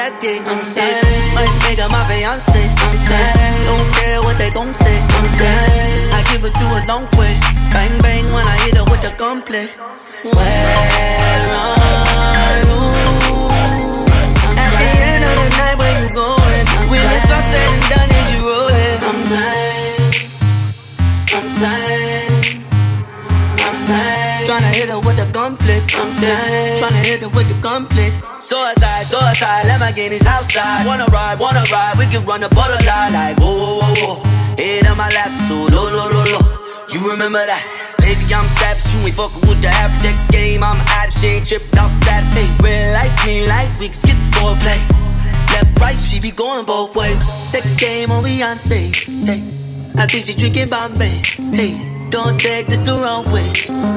on. I'm might make her my fiance. I'm saying, don't care what they gon' say. I'm saying, I give it to a long way. Bang bang when I hit her with the gunplay. Where are gunplay. I'm saying, tryna hit her with the gunplay. Suicide, suicide, Lamborghinis outside. Wanna ride, wanna ride, we can run the borderline like whoa, whoa, whoa, whoa. Head on my lap, so low, low, low, low. You remember that? Baby, I'm savage, you ain't fucking with the average X game. I'm out of shit, tripped off status. Hey, red light, green light, we can skip the foreplay. Left, right, she be going both ways. Sex game on Beyonce. Say, I think she drinking Bombay. Hey, don't take this the wrong way.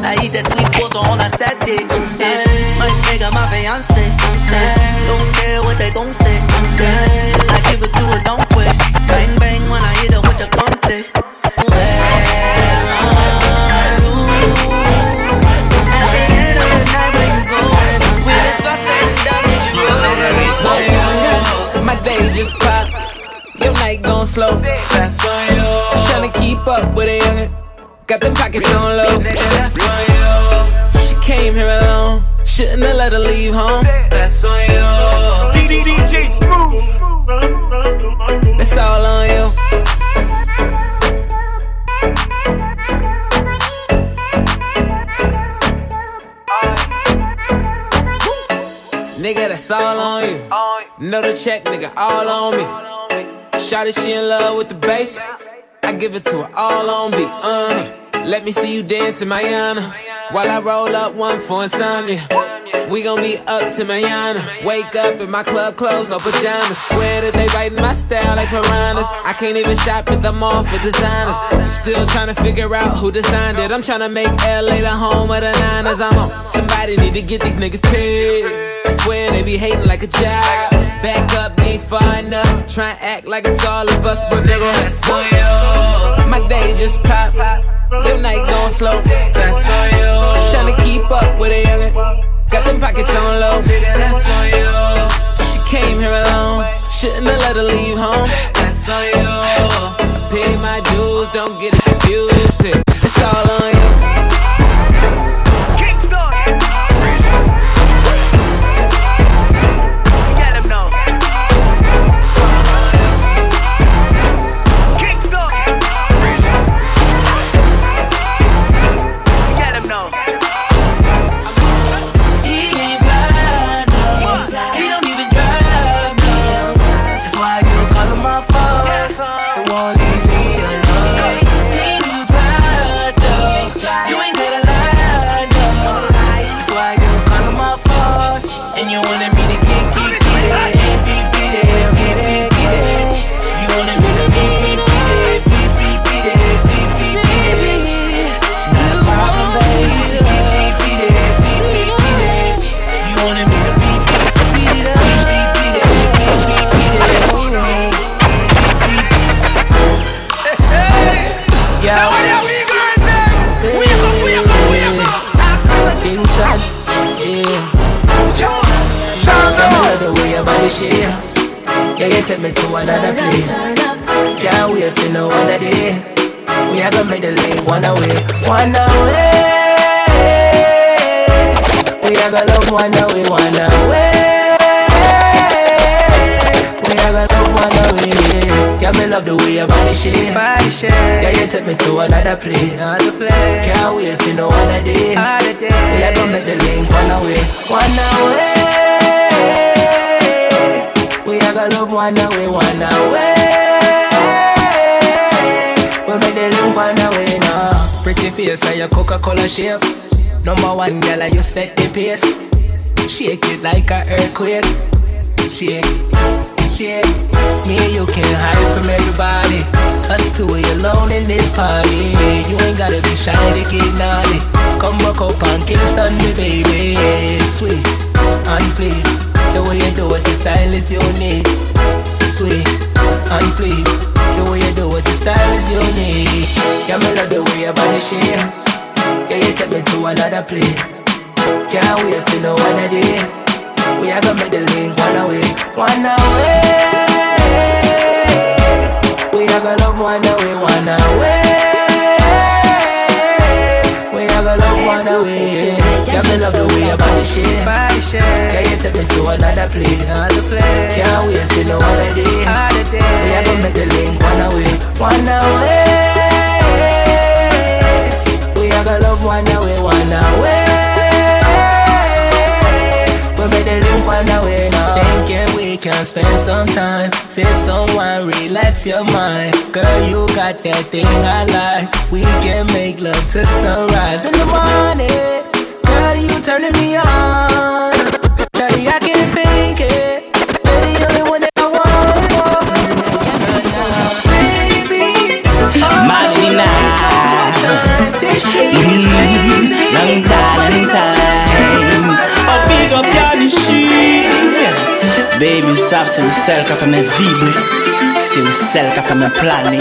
I eat that sweet pasta on a Saturday. I'm saying, might make her my fiance. I'm saying, don't care what they gon' say. I'm saying, I give it to a long way. Bang bang when I hit her with the gunplay. Where are you? At the end of the night, where you going? When it's all said and done, is you rolling? My day just popped. Your night gon' slow. That's on you. Tryna keep up with a youngin'. Got them pockets on low. That's on you. She came here alone. Shouldn't have let her leave home. That's on you. DJ Smooth. That's all on you. Nigga, that's all on you. Know the check, nigga, all on me. Shawty, she in love with the bass. I give it to her all on beat. Uh, let me see you dance in Mayana. While I roll up one for insomnia. We gon' be up to Mayana. Wake up in my club clothes, no pajamas. Swear that they writing my style like piranhas. I can't even shop at the mall for designers. Still trying to figure out who designed it. I'm trying to make LA the home of the Niners. I'm on. Somebody need to get these niggas paid. I swear they be hating like a job. Back up, they ain't far enough. Try and act like it's all of us, but nigga, that's on you. My day just popped. Your night gon' slow. That's on you. Tryna keep up with a youngin'. Got them pockets on low. Nigga, that's on you. She came here alone. Shouldn't have let her leave home. That's on you. Pay my dues, don't get it confused. It's all on are gonna love one away, one away. We are gonna love one away. Yeah, me love the way your body shape. Body shape. Yeah, you take me to another place. Another place. Can't wait for no other day. Other day. We are gonna make the link one away, one away. We are gonna love one away, one away. We make the link one away now. Pretty face and your Coca-Cola shape. Number one girl, you set the pace. Shake it like a earthquake. Shake, shake. Me and you can't hide from everybody. Us two alone in this party. You ain't gotta be shy to get naughty. Come back up on Kingston, me baby. Sweet and fleet. The way you do it, the style is unique. Sweet and fleet. The way you do it, the style is unique. Yeah, me love the way your body shape. Yeah, you take me to another place. Can't wait for no other day. We are gonna make the link one away, one away. We are gonna love one away, one away. We are gonna love one away. Yeah, me love the way your body shape. Yeah, you take me to another place. Can't wait for no. Other day. We are gonna make the link one away, one away. One away, one away. We make the link one away now. Thinking we can spend some time, sip some wine, relax your mind. Girl, you got that thing I like. We can make love to sunrise in the morning. Girl, you turning me on. Charlie, I can't Baby, ça c'est le seul qui a fait me vibrer. C'est le seul qui a me planer.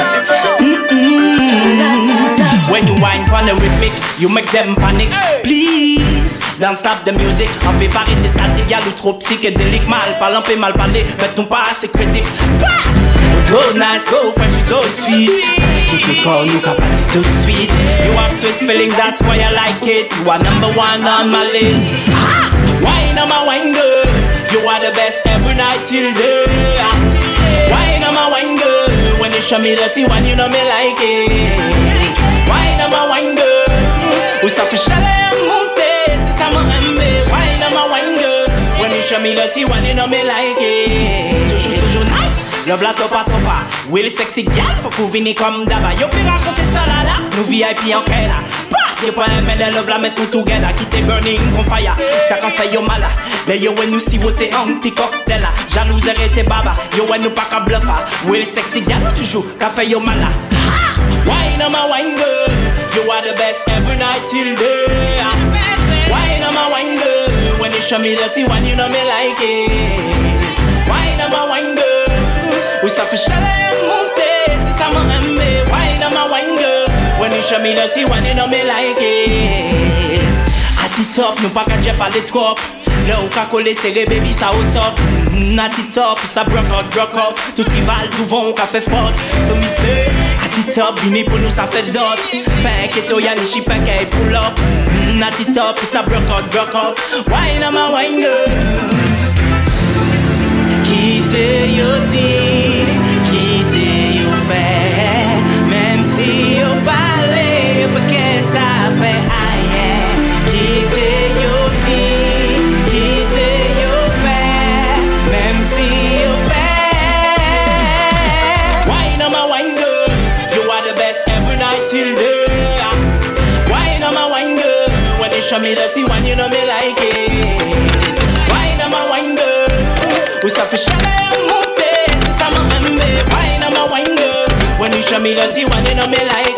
When you whine on the rhythmic, you make them panic. Please, don't stop the music. On peut pas arrêter statique, y'a le trop psychédélique. Mal parlant, peut mal parler, mais non pas assez critique. Pass! Go nice, go fresh, go sweet. Quitte corps, nous capables tout de suite. You have sweet feeling, that's why I like it. You are number one on my list. Ah! Till day. Wine my wine girl, when you show me tea, when you know me like it. Wine on my wine girl, when you show me tea, when you know me like it. Toujours, toujours nice. Love la topa topa Will sexy gal faut qu'on vienne comme d'aba Yo puis raconter ça là là Nous VIP en là Yo pas un de love la mettre tout together Quitter burning on fire. Ça quand fait yo mala Mais yo when nous si wote un petit cocktail là. Jalouse arrêtez baba. Yo when nous pas qu'à bluffer ah. Will sexy gal toujours Qu'a fait yo mala Wine on my wine girl. You are the best every night till day ah. Wine on my wine girl. When you show me tea when you know me like it. Wine on my wine girl. Où ça fait chaleur monter, show me tea, when you know me like it. At the top, nous pas qu'à dire pas les trop coller serré, baby, ça au top. Mm, At the top, ça broke out, broke out. Tout rival, tout vent, qu'a fait fort. So me say, at the top, vini pour nous, ça fait dot. Ben, keto, y'a ni chip, qu'à pull up. Mm, At the top, ça broke out, broke out. Wine my wine girl. Quitter yo dit, show me tea, when you know me like it. Wine on my wine girl, we c'est ça mon MB Wine on my wine girl, when you show me tea, when you know me like it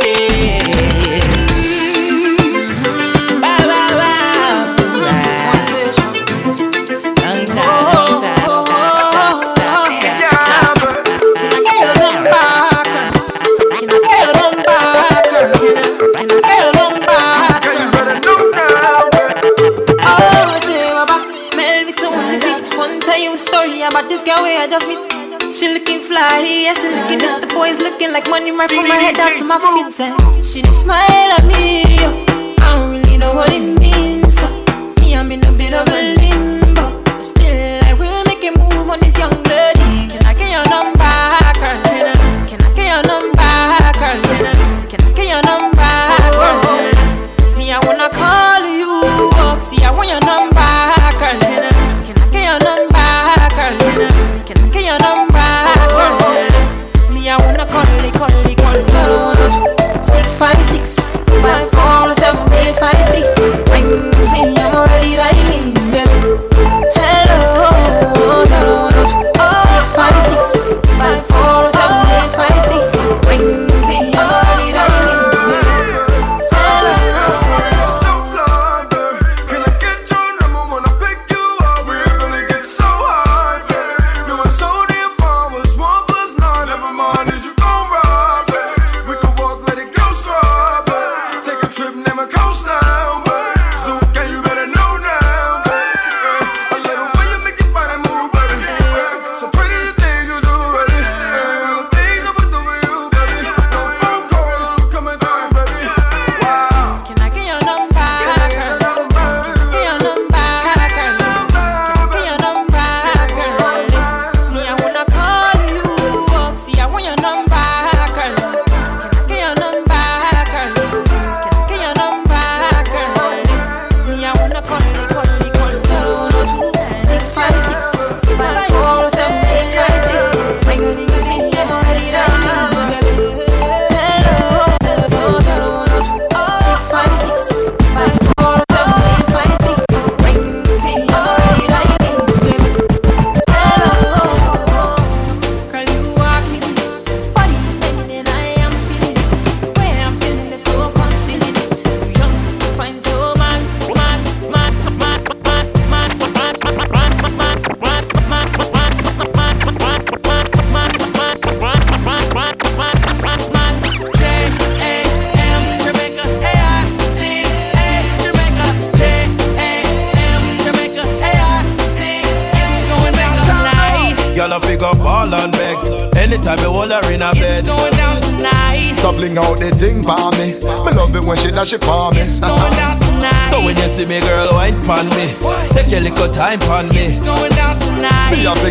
fly, yeah, she looking at the boys looking like money right from my head down to my feet. And she smile at me. I don't really know what it means.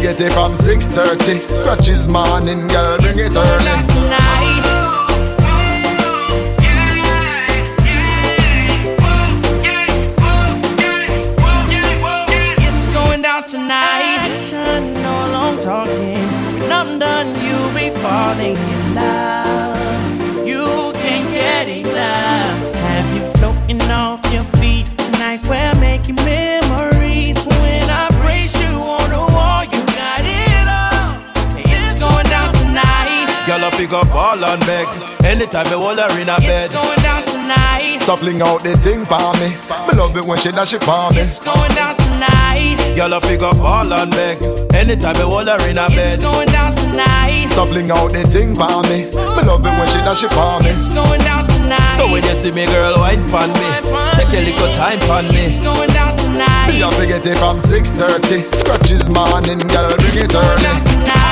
get it from 6.30 Scratches morning, girl, bring it early last night Tonight, I should no long talking. When I'm done, you'll be falling in love. Fling out the thing for me. Me love it when she dash it for me. It's going down tonight. Girl, I figure ball and beg. Anytime I hold her in a bed. It's going down tonight. So fling out the thing for me. Me love it when she dash it for me. It's going down tonight. So when you see me, girl, wine pon me. Take a little time pon me. It's going down tonight. Me have to get it from 6:30. Scratches morning, girl, bring it early.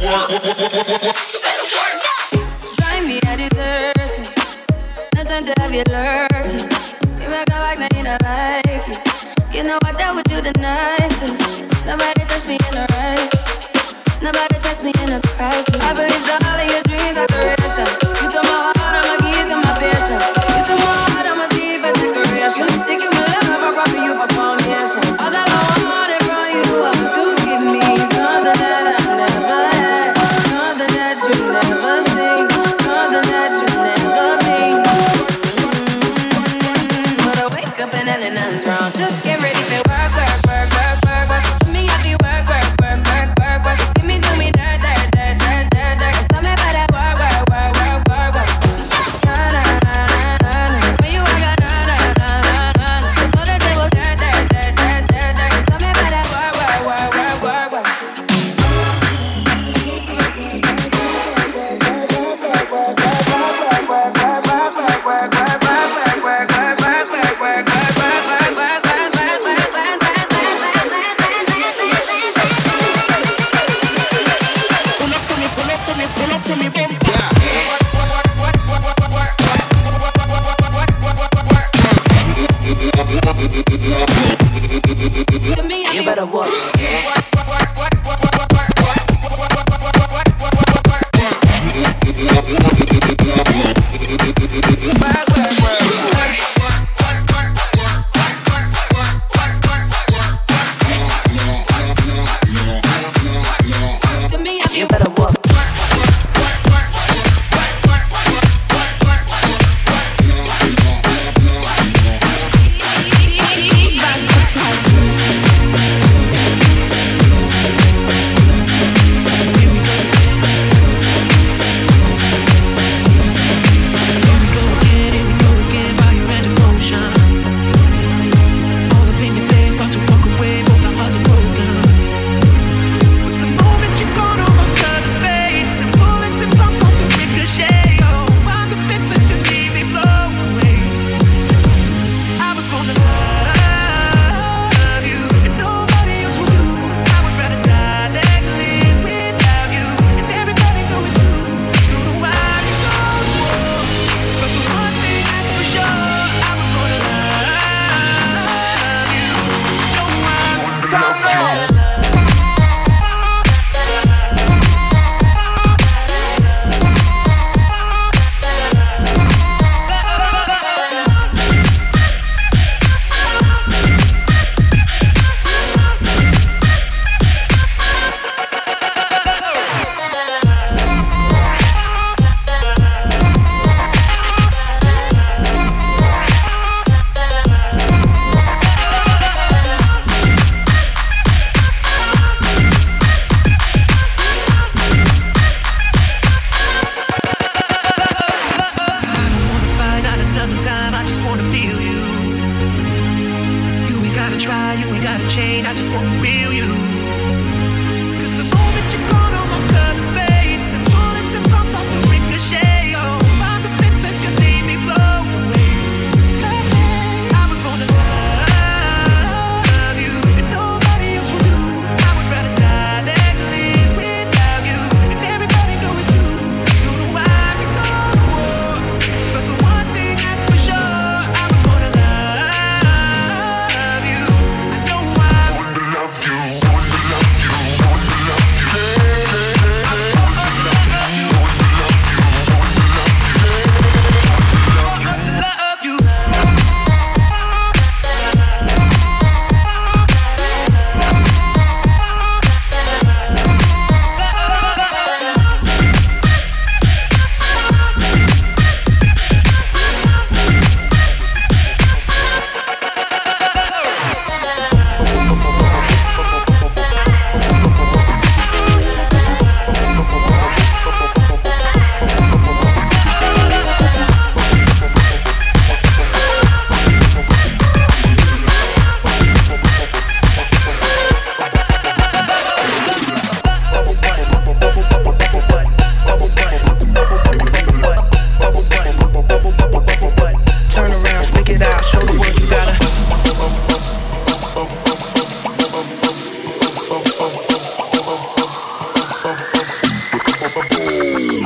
work, work, work.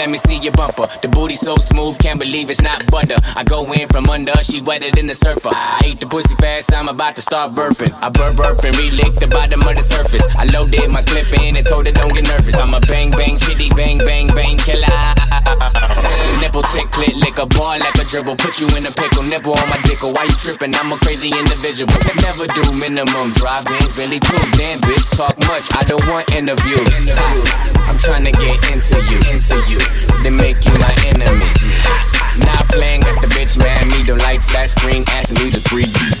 let me see your bumper. The booty so smooth, can't believe it's not butter. I go in from under, she wetter than the surfer. I ate the pussy fast, I'm about to start burping. I burp burping, re-lick the bottom of the surface. I loaded my clip in and told her don't get nervous. I'm a bang bang chitty, bang bang bang killer. Nipple tick, clit, lick a ball like a dribble. Put you in a pickle, nipple on my dick. Why you tripping? I'm a crazy individual. Never do minimum drive-ins, really too. Damn, bitch, talk much. I don't want interviews. I'm trying to get into you, into you. Then make you my enemy. Now playing at the bitch, man. Me don't like flat screen, asking me to 3D.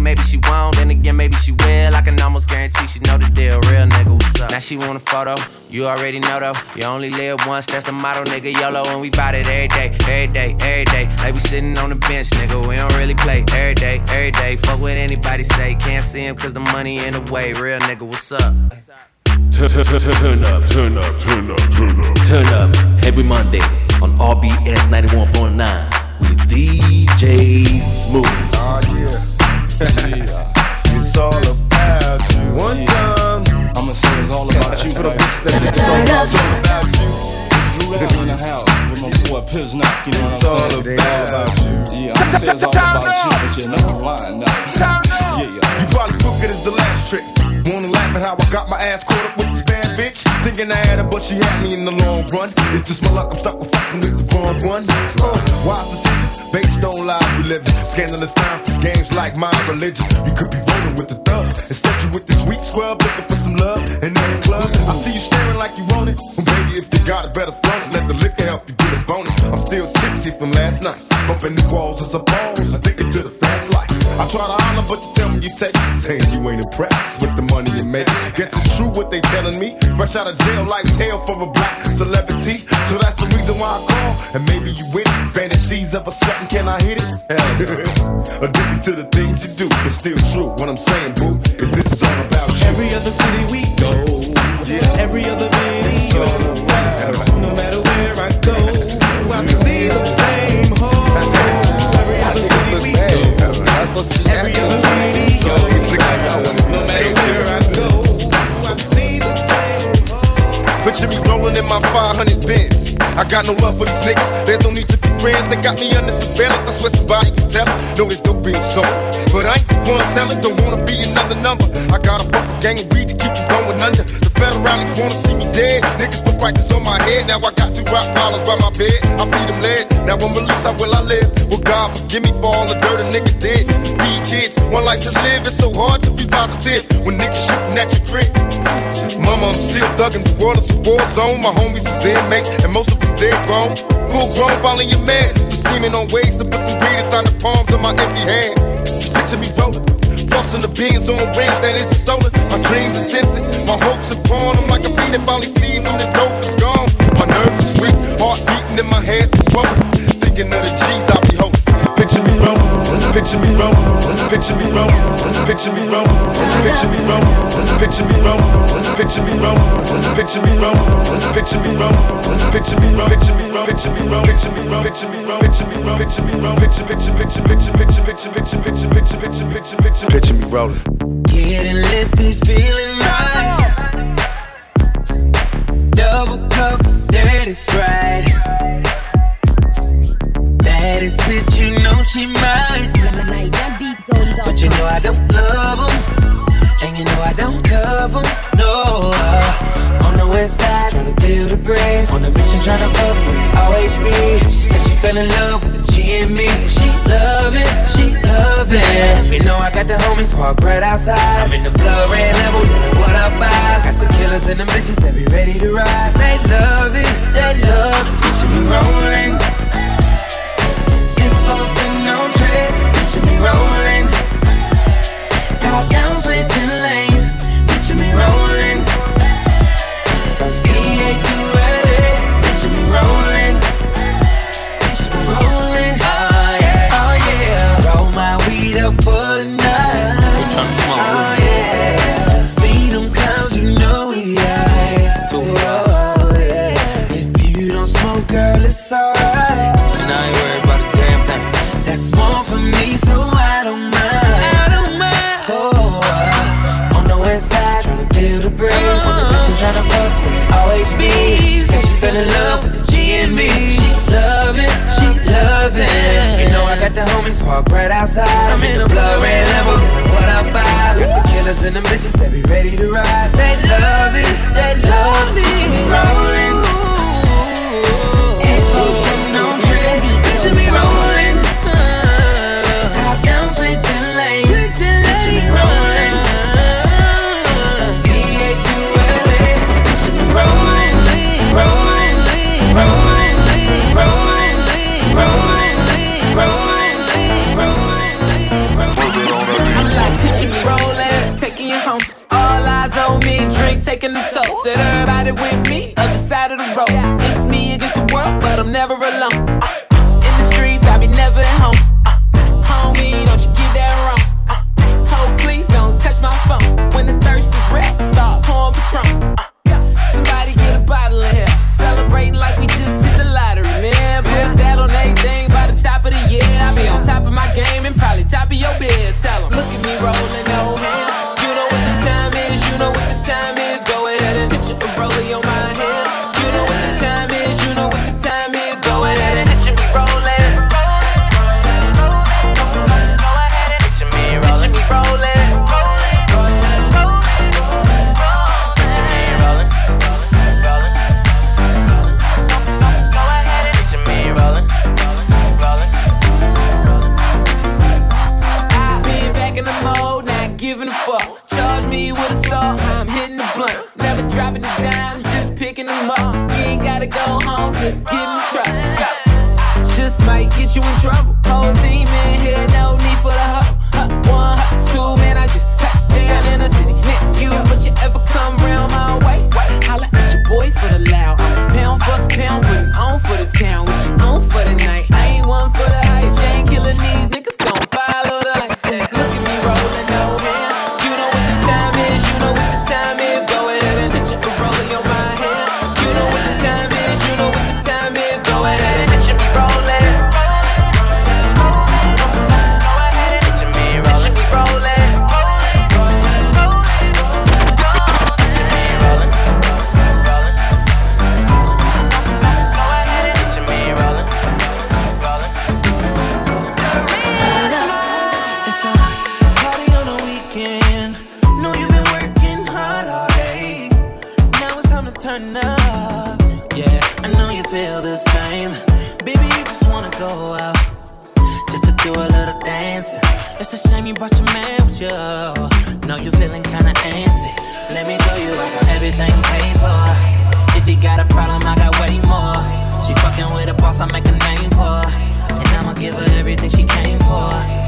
maybe she won't, then again, maybe she will. I can almost guarantee she know the deal. Real nigga, what's up? Now she she want a photo. You already know though, you only live once, that's the motto, nigga. YOLO, and we bout it every day, every day, every day. Like we sitting on the bench, nigga, we don't really play every day, every day. Fuck what anybody say, can't see him cause the money in the way. Real nigga, what's up? Turn up, turn up, turn up, turn up, turn up. Turn up every Monday on RBS 91.9 with DJ Smooth. Oh yeah. it's all about you. One time. I'ma say it's all about you. For the right? bitch that it's all about you. Drew down in the house with my boy Piznock, you know what I'm saying? It's all about you. Yeah, I'ma say it's all about you, but you're not lying now. Yeah, yeah. You probably took it as the last trick. Wanna laugh at how I got my ass caught up with this bad bitch? Thinking I had her, but she had me in the long run. It's just my luck, I'm stuck with fucking with wrong one. Uh, wise decisions based on lies we live in. Scandalous times, these games like my religion. You could be rolling with the thug. Instead, you with this weak scrub looking for some love in the club. I see you staring like you want it. Well, baby, if you got it, better front it. Let the liquor help you get a bonus. I'm still tipsy from last night. Bumping the walls as a balls. Addicted to the fast life. I try to holler, but you tell me you take it. Saying you ain't impressed with the money you make. Guess it's true what they telling me. Rush out of jail, like hell for a black celebrity. So that's the reason why I call. And maybe you with it. Fantasies of a certain, can I hit it? Addicted to the things you do. It's still true. What I'm saying, boo, is this is all about you. Every other city we go, Yeah. every other It's video, all about you. no matter where I go, I see the same hole. Every other city we go, every other video, no matter where I go, I see the same hole. Picture me rolling in my 500 Benz. I got no love for these niggas. There's no need to be friends. They got me under surveillance. I swear somebody can tell it. No, they still being sold. But I ain't one selling. Don't wanna be another number. I got a fucking gang of weed to keep from going under. The federalists wanna see me dead. Niggas put prices on my head. Now I got two rock dollars by my bed. I feed them. Now when released, how will I live? Well, God forgive me for all the dirt a nigga did. Feed kids, one life to live. It's so hard to be positive when niggas shooting at your crib. Mama, I'm still thugging. The world is a war zone. My homies is inmates, and most of them dead grown. Full grown, following your man. Just scheming on ways to put some greed inside the palms of my empty hands. Just picture me rolling. Flossing the beans on rings that isn't stolen. My dreams are sensing. My hopes are pawn. I'm like a fiend that finally sees when the dope is gone. My nerves are weak. Heart beating in my head is swollen. Thinking of the G's I'll be holding. Picture me rolling. Picture me rolling. Picture me rolling. Picture me rolling. Picture me rolling. Picture me rolling. Picture me rolling. Picture me rolling. Picture me rolling. Picture me rolling. Picture me rolling. Picture me rolling. Picture me rolling. Picture me rolling. Picture me rolling. Picture me rolling. Picture picture picture picture picture picture picture picture picture picture picture picture picture me rolling. Get and lift this feeling right. Double cup, dirty sprite. Baddest bitch, you know she mine. But you know I don't love love 'em, and you know I don't cover 'em, No, uh, on the west side, tryna feel the breeze. On the mission, tryna fuck with OHB. She said she fell in love with the G and me. She love it, she love it. You know I got the homies parked right outside. I'm in the blood red level, yelling what up, I got the killers and the bitches that be ready to ride. They love it, they love it. Picture me rolling no trace, rolling. Top down, switching. OHB. Said she fell in love with the G and me. She love it, she love it. You know I got the homies parked right outside. I'm in the blood red level, yelling what I got the killers and the bitches that be ready to ride. They love it, they love it. Rolling. Said everybody with me, other side of the road. It's me against the world, but I'm never alone. In the streets, I be never at home. Homie, don't you get that wrong. Oh, please don't touch my phone. When the thirst is red, start pouring Patron. Somebody get a bottle in here. Celebrating like we just hit the lottery, man. Put that on anything by the top of the year. I be on top of my game and probably top of your biz. Tell them, look at turn up. Yeah, I know you feel the same. Baby, you just wanna go out. Just to do a little dancing. It's a shame you brought your man with you. Know you're feeling kinda antsy. Let me show you I got everything paid for. If you got a problem, I got way more. She fucking with a boss, I make a name for. And I'ma give her everything she came for.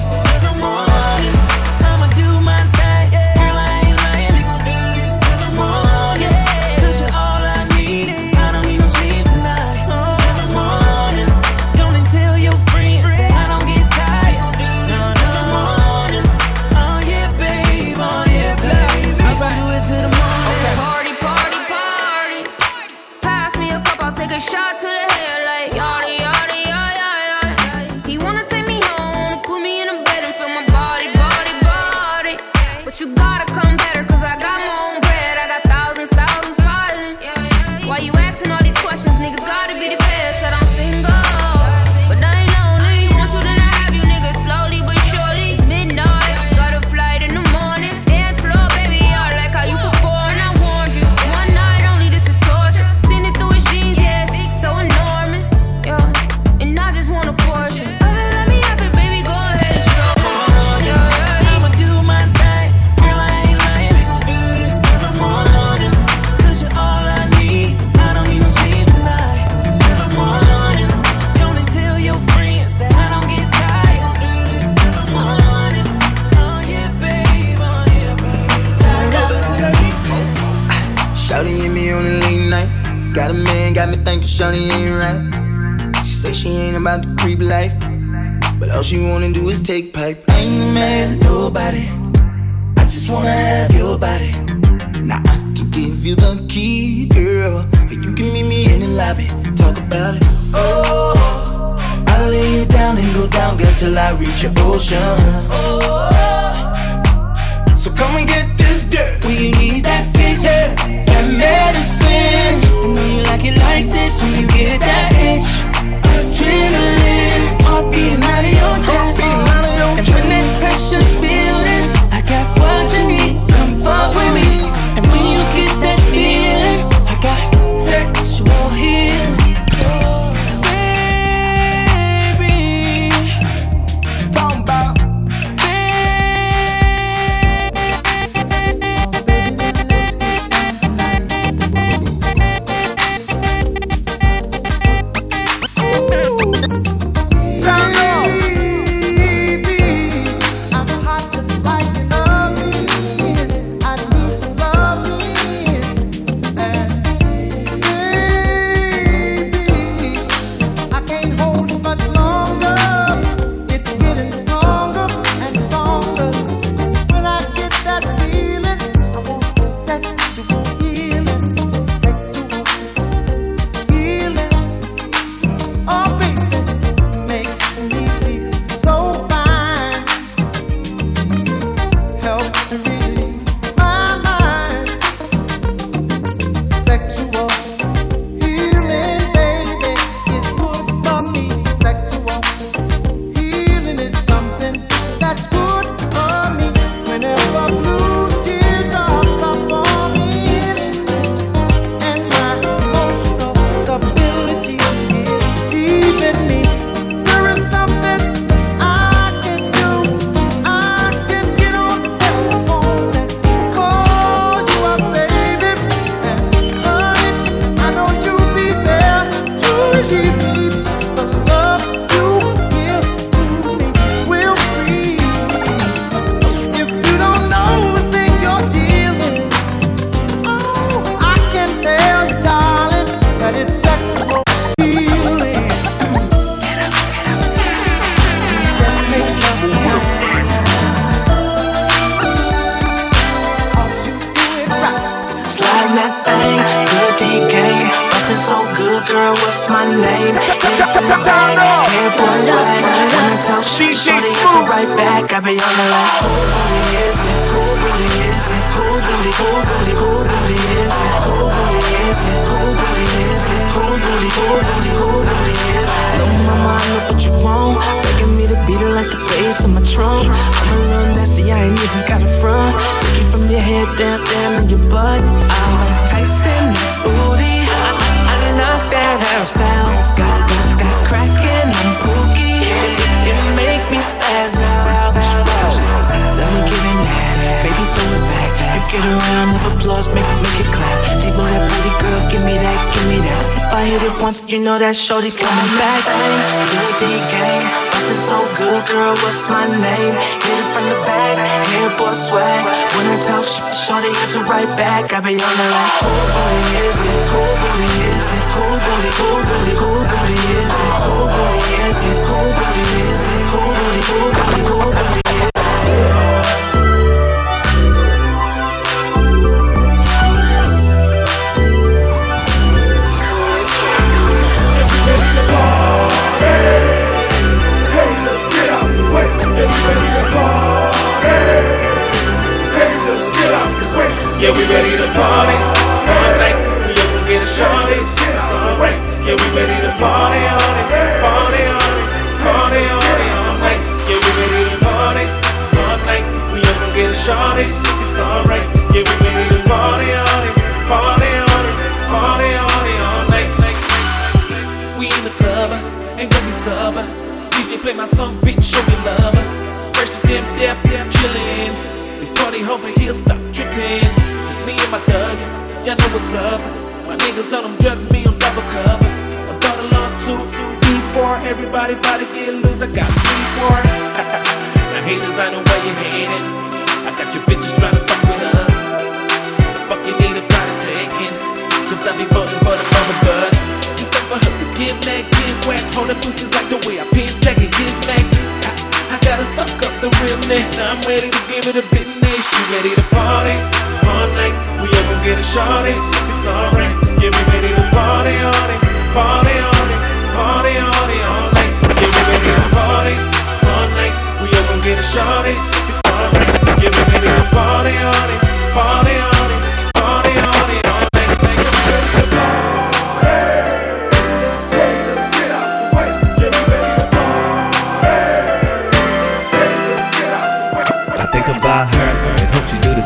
Applause, make, make it clap. Table that booty, girl, give me that, give me that. If I hit it once, you know that shorty slamming back. Bang, good D game, bustin' so good, girl, what's my name? Hit it from the back, hair boy swag. When I talk shit, shorty answer right back. I be on the like, who booty is it? Who booty is it? Who we ready to party all night. We up and get a shorty. It's alright. Yeah, we ready to party on it, party on it, party on it all night. Yeah, we ready to party all night. We up and get a shorty. It's alright. Yeah, we ready to party on it, party on it, party on it all night. We in the club, ain't gonna be sober. DJ play my song, bitch, show me love. Fresh to them, deaf, deaf, chillin'. This party over here, stop tripping. Me and my thug, y'all know what's up. My niggas on them drugs, me on double cover. A bottle on two, two, B4. Everybody about to get loose, I got three, four. now haters, I know why you hating. I got your bitches trying to fuck with us. Fuck you need a body taking. Cause I be voting for the mother bud. It's time for us to get mad, get wet. Hold the pussies like the way I pin second, get smacked. I gotta stock up the realness. I'm ready to give it a business. You ready to party night? We up and get a shorty. It's alright. Yeah, we ready to party on it, party on it, party on it all night. Party all night. We up and get a shorty. It's alright. Yeah, we ready to party on it, party on it,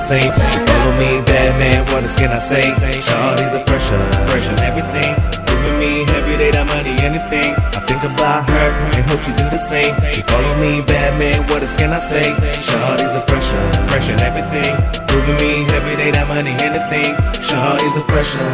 same. She follow me, bad man. What else can I say? Shawty's a fresher, fresh on everything. Giving me every day that money, anything. I think about her and hope she do the same. She follow me, bad man. What else can I say? Shawty's a fresher, fresh on everything. Proving me every day that money, anything. Shawty's a fresher.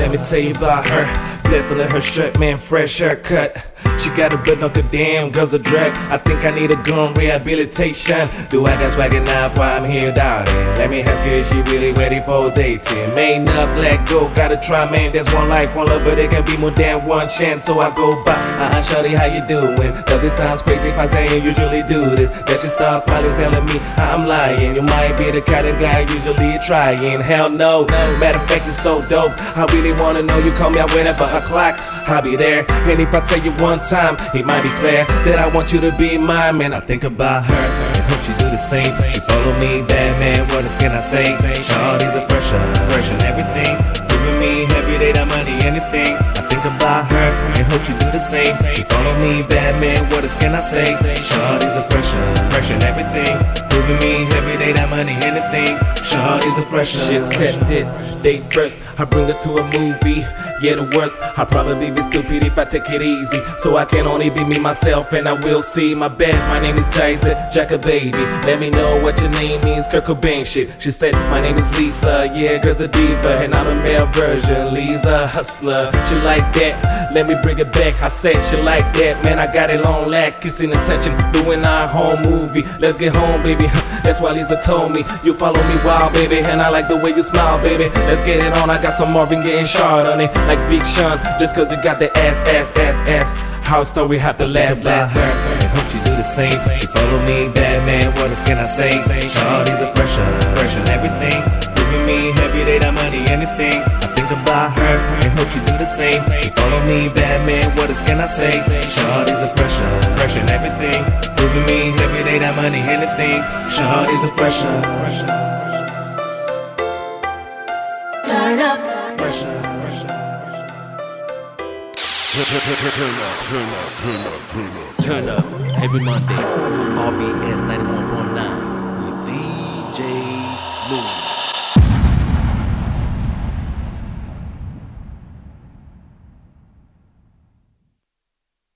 Let me tell you about her. Blessed to let her shirt, man, fresh haircut. She got a blood knuckle, damn, girl's a drag. I think I need a gun rehabilitation. Do I got swag enough while I'm here doubting? Let me ask her, is she really ready for dating? Main up, let go, gotta try, man. There's one life, one love, but it can be more than one chance. So I go by, uh-uh, shorty, how you doing? Does it sound crazy if I say I usually do this? That she start smiling, telling me I'm lying. You might be the kind of guy usually trying. Hell no, matter of fact, it's so dope. I really wanna know you call me out whenever o'clock. I'll be there. And if I tell you one time, it might be clear that I want you to be mine. Man, I think about her and hope she do the same. She follow me, bad man. What else can I say? Shawty's a fresher, fresh on everything. Giving me every day that money, anything. About her and hope she do the same. She follow me, bad man. What else can I say? Shawty's a fresher, fresh on everything. Giving me every day that money, anything. Shawty's a fresher. Set it, date first. I bring her to a movie. Yeah, the worst. I'll probably be stupid if I take it easy. So I can only be me, myself, and I will see my bet. My name is Jace, the Jacker baby. Let me know what your name means, Kurt Cobain shit. She said, My name is Lisa. Yeah, girl's a diva, and I'm a male version. Lisa, hustler. She like that. Let me bring it back. I said she like that. Man, I got it long lag, kissing and touching, doing our home movie. Let's get home, baby. That's why Lisa told me you follow me wild, baby, and I like the way you smile, baby. Let's get it on. I got some Marvin getting shot on it, like Big Sean. Just cause you got the ass, ass, ass, ass. How story have to last, last. Her and hope she do the same. She follow me, bad man. What else can I say? Shawty's a fresher, fresh on everything. Giving me every day that money, anything. I think about her and hope she do the same. She follow me, bad man, what else can I say? Shawty's a fresher, fresh and everything. Proving me every day that money, anything. Shawty's a fresher, Turn up. fresher. Turn up turn up, turn up, turn up. Turn up every Monday. on RBS 91.9